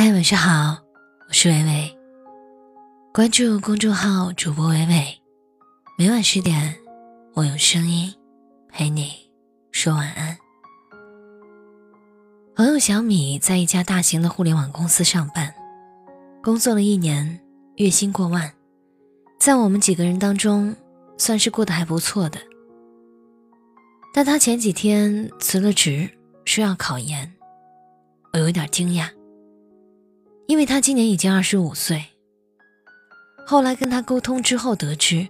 嗨，晚上好，我是伟伟。关注公众号主播伟伟，每晚十点，我用声音陪你说晚安。朋友小米在一家大型的互联网公司上班，工作了一年，月薪过万，在我们几个人当中，算是过得还不错的。但他前几天辞了职，说要考研，我有点惊讶。因为他今年已经二十五岁。后来跟他沟通之后得知，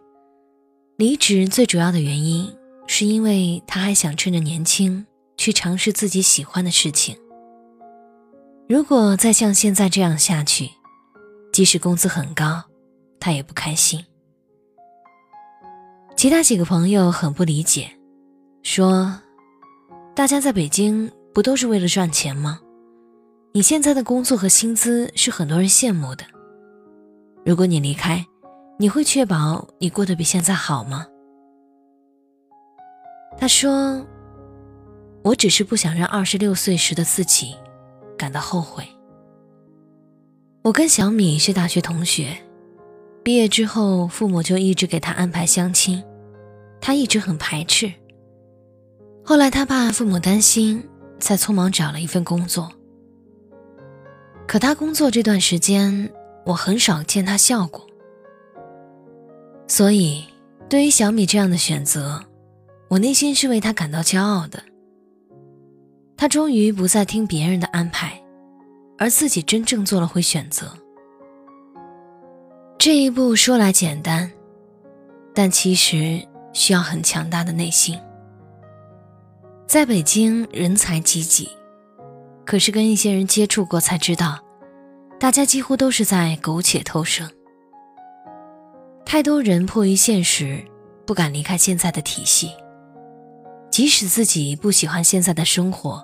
离职最主要的原因是因为他还想趁着年轻去尝试自己喜欢的事情。如果再像现在这样下去，即使工资很高，他也不开心。其他几个朋友很不理解，说：“大家在北京不都是为了赚钱吗？”你现在的工作和薪资是很多人羡慕的。如果你离开，你会确保你过得比现在好吗？他说：“我只是不想让二十六岁时的自己感到后悔。”我跟小米是大学同学，毕业之后父母就一直给他安排相亲，他一直很排斥。后来他怕父母担心，才匆忙找了一份工作。可他工作这段时间，我很少见他笑过。所以，对于小米这样的选择，我内心是为他感到骄傲的。他终于不再听别人的安排，而自己真正做了回选择。这一步说来简单，但其实需要很强大的内心。在北京，人才济济。可是跟一些人接触过才知道，大家几乎都是在苟且偷生。太多人迫于现实，不敢离开现在的体系。即使自己不喜欢现在的生活，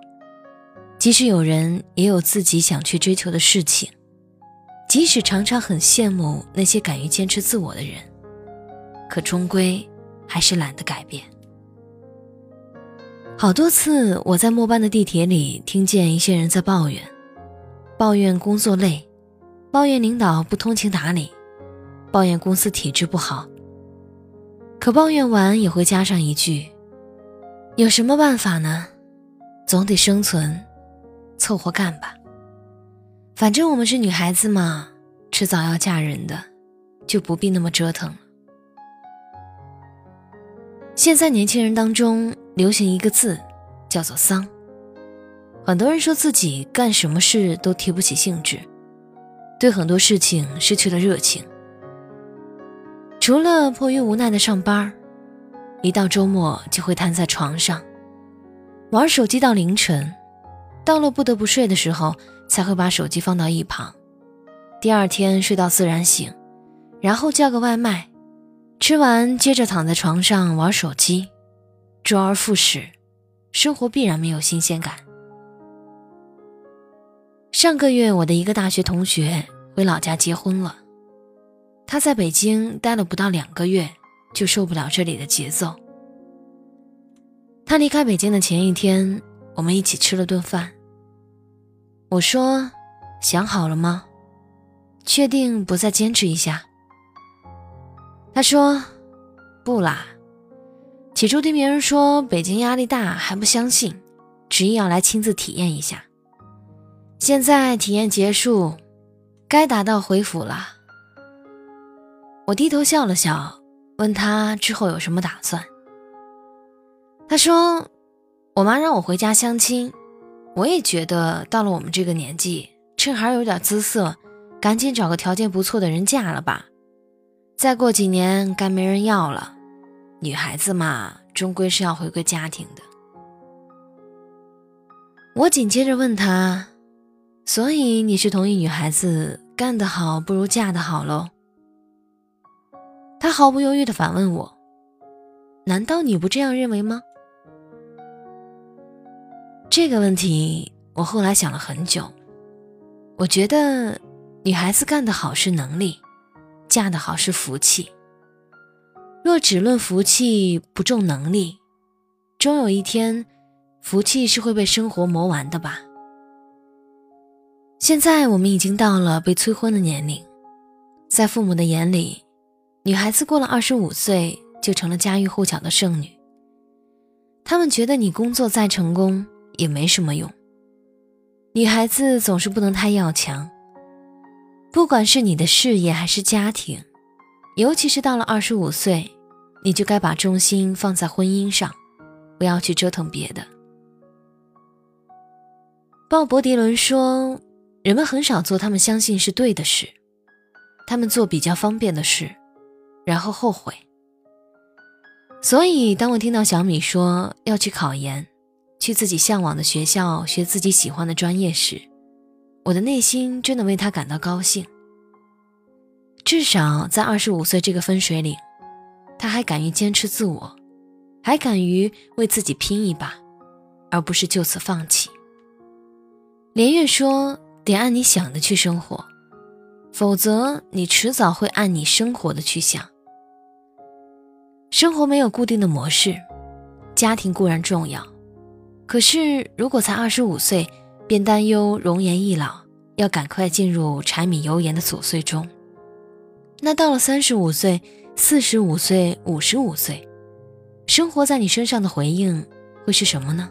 即使有人也有自己想去追求的事情，即使常常很羡慕那些敢于坚持自我的人，可终归还是懒得改变。好多次，我在末班的地铁里听见一些人在抱怨，抱怨工作累，抱怨领导不通情达理，抱怨公司体制不好。可抱怨完也会加上一句：“有什么办法呢？总得生存，凑合干吧。反正我们是女孩子嘛，迟早要嫁人的，就不必那么折腾了。”现在年轻人当中。流行一个字，叫做“丧”。很多人说自己干什么事都提不起兴致，对很多事情失去了热情。除了迫于无奈的上班，一到周末就会瘫在床上，玩手机到凌晨，到了不得不睡的时候才会把手机放到一旁。第二天睡到自然醒，然后叫个外卖，吃完接着躺在床上玩手机。周而复始，生活必然没有新鲜感。上个月，我的一个大学同学回老家结婚了。他在北京待了不到两个月，就受不了这里的节奏。他离开北京的前一天，我们一起吃了顿饭。我说：“想好了吗？确定不再坚持一下？”他说：“不啦。”起初听别人说北京压力大还不相信，执意要来亲自体验一下。现在体验结束，该打道回府了。我低头笑了笑，问他之后有什么打算。他说：“我妈让我回家相亲，我也觉得到了我们这个年纪，趁还有点姿色，赶紧找个条件不错的人嫁了吧。再过几年该没人要了。”女孩子嘛，终归是要回归家庭的。我紧接着问他：“所以你是同意女孩子干得好不如嫁得好喽？”他毫不犹豫地反问我：“难道你不这样认为吗？”这个问题我后来想了很久，我觉得女孩子干得好是能力，嫁得好是福气。若只论福气不重能力，终有一天，福气是会被生活磨完的吧。现在我们已经到了被催婚的年龄，在父母的眼里，女孩子过了二十五岁就成了家喻户晓的剩女。他们觉得你工作再成功也没什么用。女孩子总是不能太要强，不管是你的事业还是家庭，尤其是到了二十五岁，你就该把重心放在婚姻上，不要去折腾别的。鲍勃迪伦说：“人们很少做他们相信是对的事，他们做比较方便的事，然后后悔。”所以，当我听到小米说要去考研，去自己向往的学校学自己喜欢的专业时，我的内心真的为他感到高兴。至少在二十五岁这个分水岭，他还敢于坚持自我，还敢于为自己拼一把，而不是就此放弃。连月说：“得按你想的去生活，否则你迟早会按你生活的去想。”生活没有固定的模式，家庭固然重要，可是如果才二十五岁便担忧容颜易老，要赶快进入柴米油盐的琐碎中，那到了三十五岁、四十五岁、五十五岁，生活在你身上的回应会是什么呢？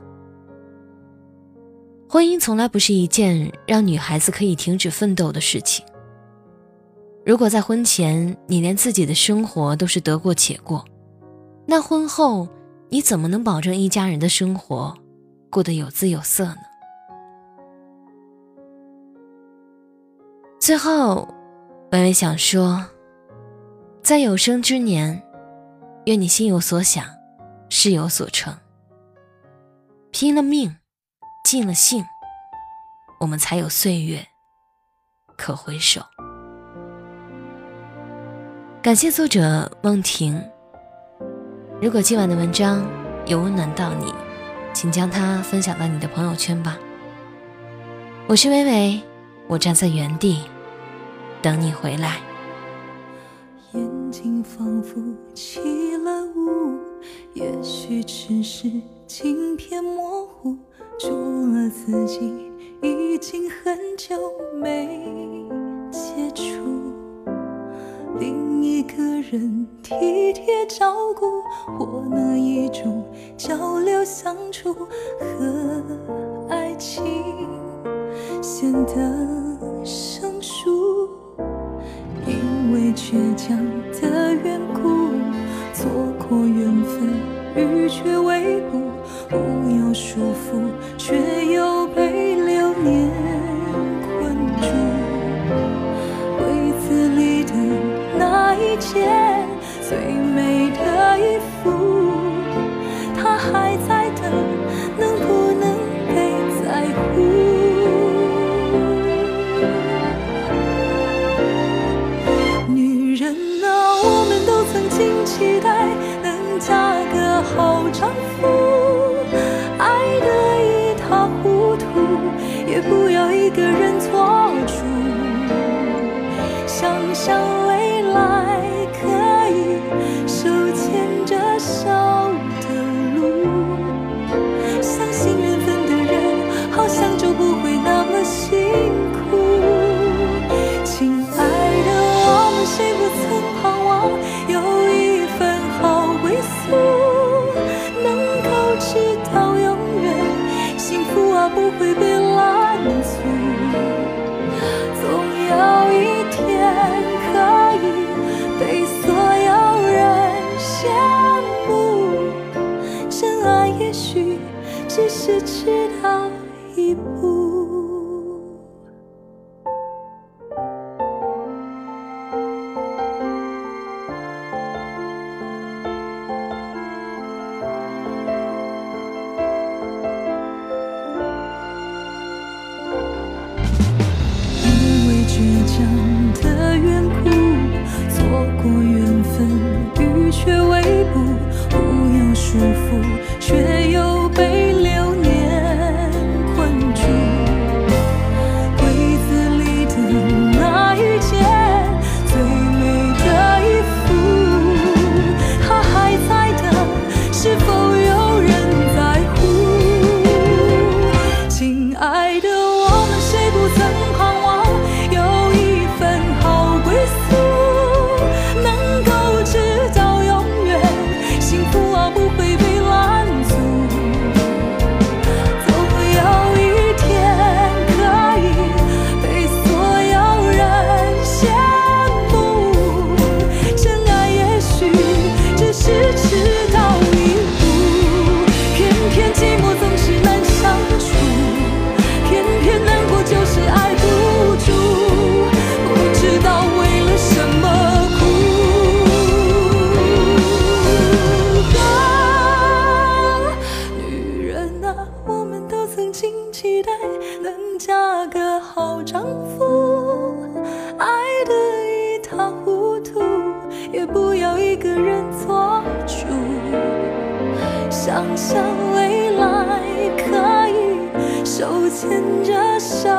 婚姻从来不是一件让女孩子可以停止奋斗的事情。如果在婚前你连自己的生活都是得过且过，那婚后，你怎么能保证一家人的生活过得有滋有色呢？最后，微微想说，在有生之年，愿你心有所想，事有所成。拼了命，尽了兴，我们才有岁月可回首。感谢作者梦婷。如果今晚的文章有温暖到你，请将它分享到你的朋友圈吧。我是微微，我站在原地等你回来。起了雾，也许只是镜片模糊，除了自己，已经很久没接触。另一个人体贴照顾，或那一种交流相处和爱情显得生疏，因为倔强却未卜，不要束缚，笑。想未来可以手牵着手。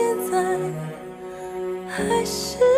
现在还是